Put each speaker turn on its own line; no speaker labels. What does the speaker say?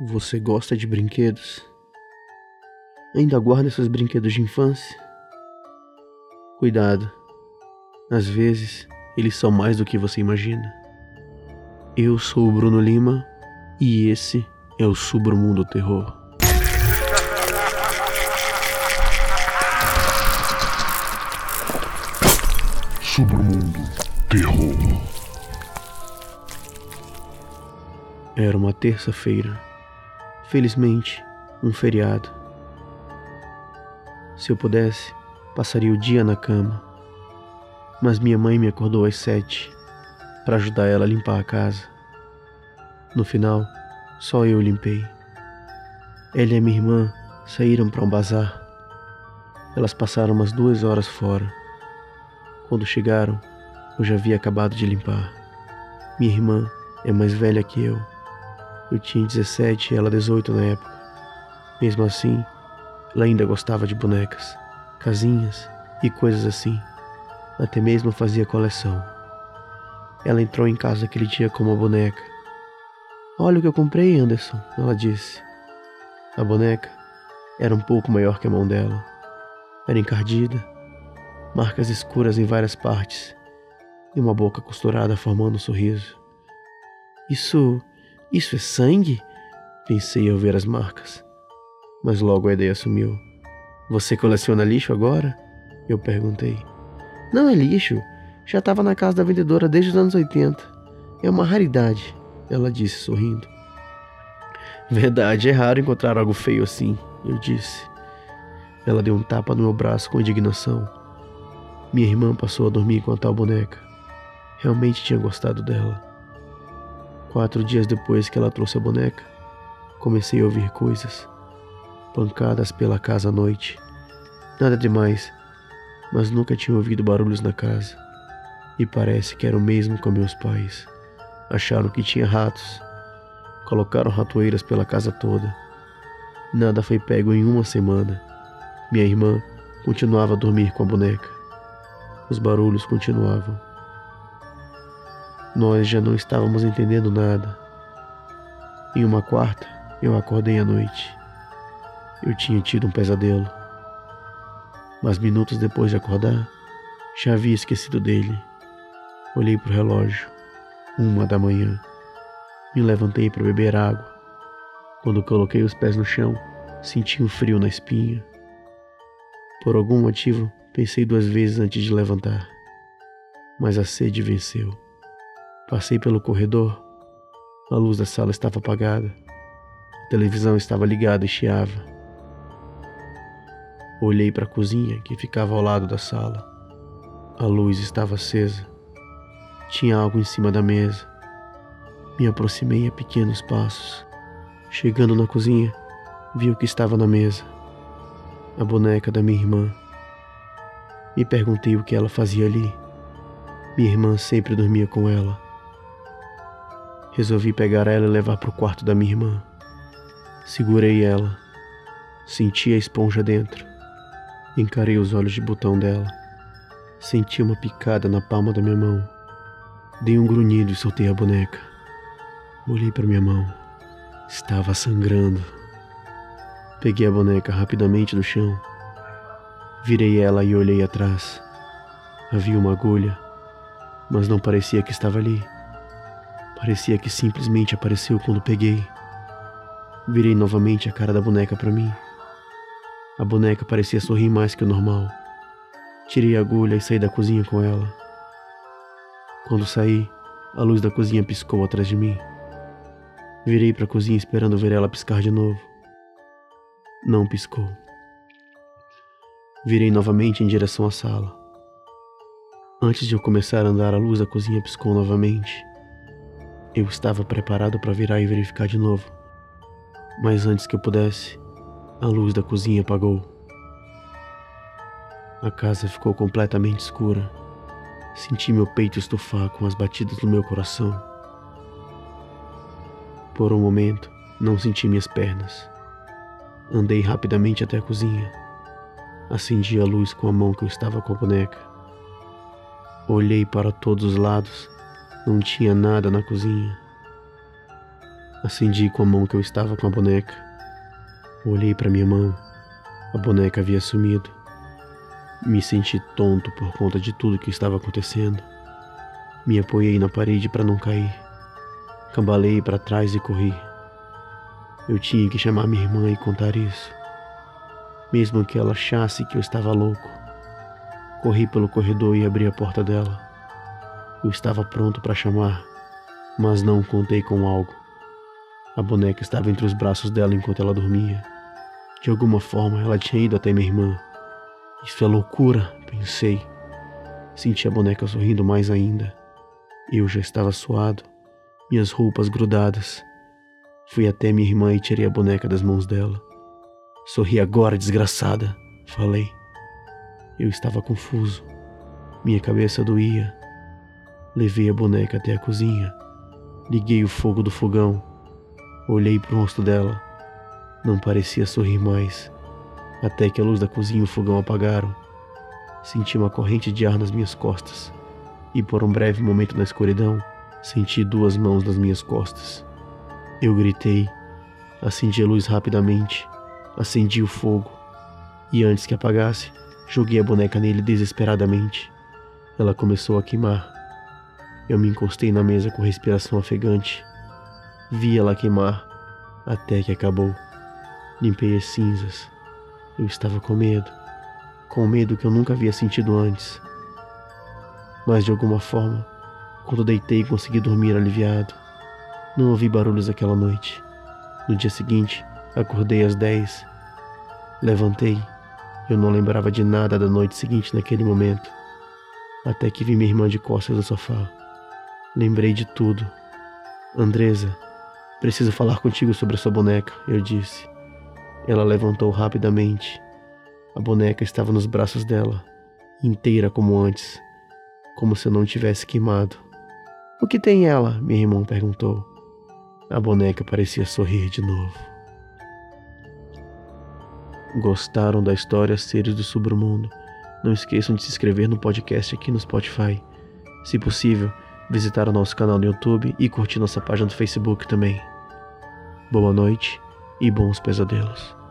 Você gosta de brinquedos? Ainda guarda seus brinquedos de infância? Cuidado, às vezes eles são mais do que você imagina. Eu sou o Bruno Lima e esse é o Submundo Terror.
Submundo Terror.
Era uma terça-feira. Felizmente, um feriado. Se eu pudesse, passaria o dia na cama. Mas minha mãe me acordou às sete para ajudar ela a limpar a casa. No final, só eu limpei. Ela e minha irmã saíram para um bazar. Elas passaram umas duas horas fora. Quando chegaram, eu já havia acabado de limpar. Minha irmã é mais velha que eu. Eu tinha 17 e ela 18 na época. Mesmo assim, ela ainda gostava de bonecas, casinhas e coisas assim. Até mesmo fazia coleção. Ela entrou em casa aquele dia com uma boneca. Olha o que eu comprei, Anderson, ela disse. A boneca era um pouco maior que a mão dela. Era encardida, marcas escuras em várias partes e uma boca costurada formando um sorriso. Isso. Isso é sangue? Pensei ao ver as marcas. Mas logo a ideia sumiu. Você coleciona lixo agora? Eu perguntei. Não é lixo. Já estava na casa da vendedora desde os anos 80. É uma raridade, ela disse sorrindo. Verdade, é raro encontrar algo feio assim, eu disse. Ela deu um tapa no meu braço com indignação. Minha irmã passou a dormir com a tal boneca. Realmente tinha gostado dela. Quatro dias depois que ela trouxe a boneca, comecei a ouvir coisas. Pancadas pela casa à noite. Nada demais, mas nunca tinha ouvido barulhos na casa. E parece que era o mesmo com meus pais. Acharam que tinha ratos. Colocaram ratoeiras pela casa toda. Nada foi pego em uma semana. Minha irmã continuava a dormir com a boneca. Os barulhos continuavam. Nós já não estávamos entendendo nada. Em uma quarta, eu acordei à noite. Eu tinha tido um pesadelo. Mas minutos depois de acordar, já havia esquecido dele. Olhei para o relógio. Uma da manhã. Me levantei para beber água. Quando coloquei os pés no chão, senti um frio na espinha. Por algum motivo, pensei duas vezes antes de levantar. Mas a sede venceu. Passei pelo corredor. A luz da sala estava apagada. A televisão estava ligada e chiava. Olhei para a cozinha que ficava ao lado da sala. A luz estava acesa. Tinha algo em cima da mesa. Me aproximei a pequenos passos. Chegando na cozinha, vi o que estava na mesa. A boneca da minha irmã. Me perguntei o que ela fazia ali. Minha irmã sempre dormia com ela. Resolvi pegar ela e levar para o quarto da minha irmã. Segurei ela. Senti a esponja dentro. Encarei os olhos de botão dela. Senti uma picada na palma da minha mão. Dei um grunhido e soltei a boneca. Olhei para minha mão. Estava sangrando. Peguei a boneca rapidamente do chão. Virei ela e olhei atrás. Havia uma agulha, mas não parecia que estava ali. Parecia que simplesmente apareceu quando peguei. Virei novamente a cara da boneca para mim. A boneca parecia sorrir mais que o normal. Tirei a agulha e saí da cozinha com ela. Quando saí, a luz da cozinha piscou atrás de mim. Virei para a cozinha esperando ver ela piscar de novo. Não piscou. Virei novamente em direção à sala. Antes de eu começar a andar, a luz da cozinha piscou novamente. Eu estava preparado para virar e verificar de novo. Mas antes que eu pudesse, a luz da cozinha apagou. A casa ficou completamente escura. Senti meu peito estufar com as batidas do meu coração. Por um momento, não senti minhas pernas. Andei rapidamente até a cozinha. Acendi a luz com a mão que eu estava com a boneca. Olhei para todos os lados não tinha nada na cozinha. Acendi com a mão que eu estava com a boneca. Olhei para minha mão. A boneca havia sumido. Me senti tonto por conta de tudo que estava acontecendo. Me apoiei na parede para não cair. Cambalei para trás e corri. Eu tinha que chamar minha irmã e contar isso. Mesmo que ela achasse que eu estava louco. Corri pelo corredor e abri a porta dela. Eu estava pronto para chamar, mas não contei com algo. A boneca estava entre os braços dela enquanto ela dormia. De alguma forma, ela tinha ido até minha irmã. Isso é loucura, pensei. Senti a boneca sorrindo mais ainda. Eu já estava suado, minhas roupas grudadas. Fui até minha irmã e tirei a boneca das mãos dela. Sorri agora, desgraçada, falei. Eu estava confuso. Minha cabeça doía. Levei a boneca até a cozinha. Liguei o fogo do fogão. Olhei para o rosto dela. Não parecia sorrir mais. Até que a luz da cozinha e o fogão apagaram. Senti uma corrente de ar nas minhas costas. E por um breve momento na escuridão, senti duas mãos nas minhas costas. Eu gritei. Acendi a luz rapidamente. Acendi o fogo. E antes que apagasse, Joguei a boneca nele desesperadamente. Ela começou a queimar. Eu me encostei na mesa com respiração ofegante. Vi ela queimar até que acabou. Limpei as cinzas. Eu estava com medo, com medo que eu nunca havia sentido antes. Mas de alguma forma, quando deitei, consegui dormir aliviado. Não ouvi barulhos aquela noite. No dia seguinte, acordei às dez. Levantei eu não lembrava de nada da noite seguinte naquele momento, até que vi minha irmã de costas no sofá. Lembrei de tudo. Andresa, preciso falar contigo sobre a sua boneca, eu disse. Ela levantou rapidamente. A boneca estava nos braços dela, inteira como antes, como se eu não tivesse queimado. O que tem ela? minha irmã perguntou. A boneca parecia sorrir de novo. Gostaram da história Seres do Submundo? Não esqueçam de se inscrever no podcast aqui no Spotify. Se possível, visitar o nosso canal no YouTube e curtir nossa página no Facebook também. Boa noite e bons pesadelos.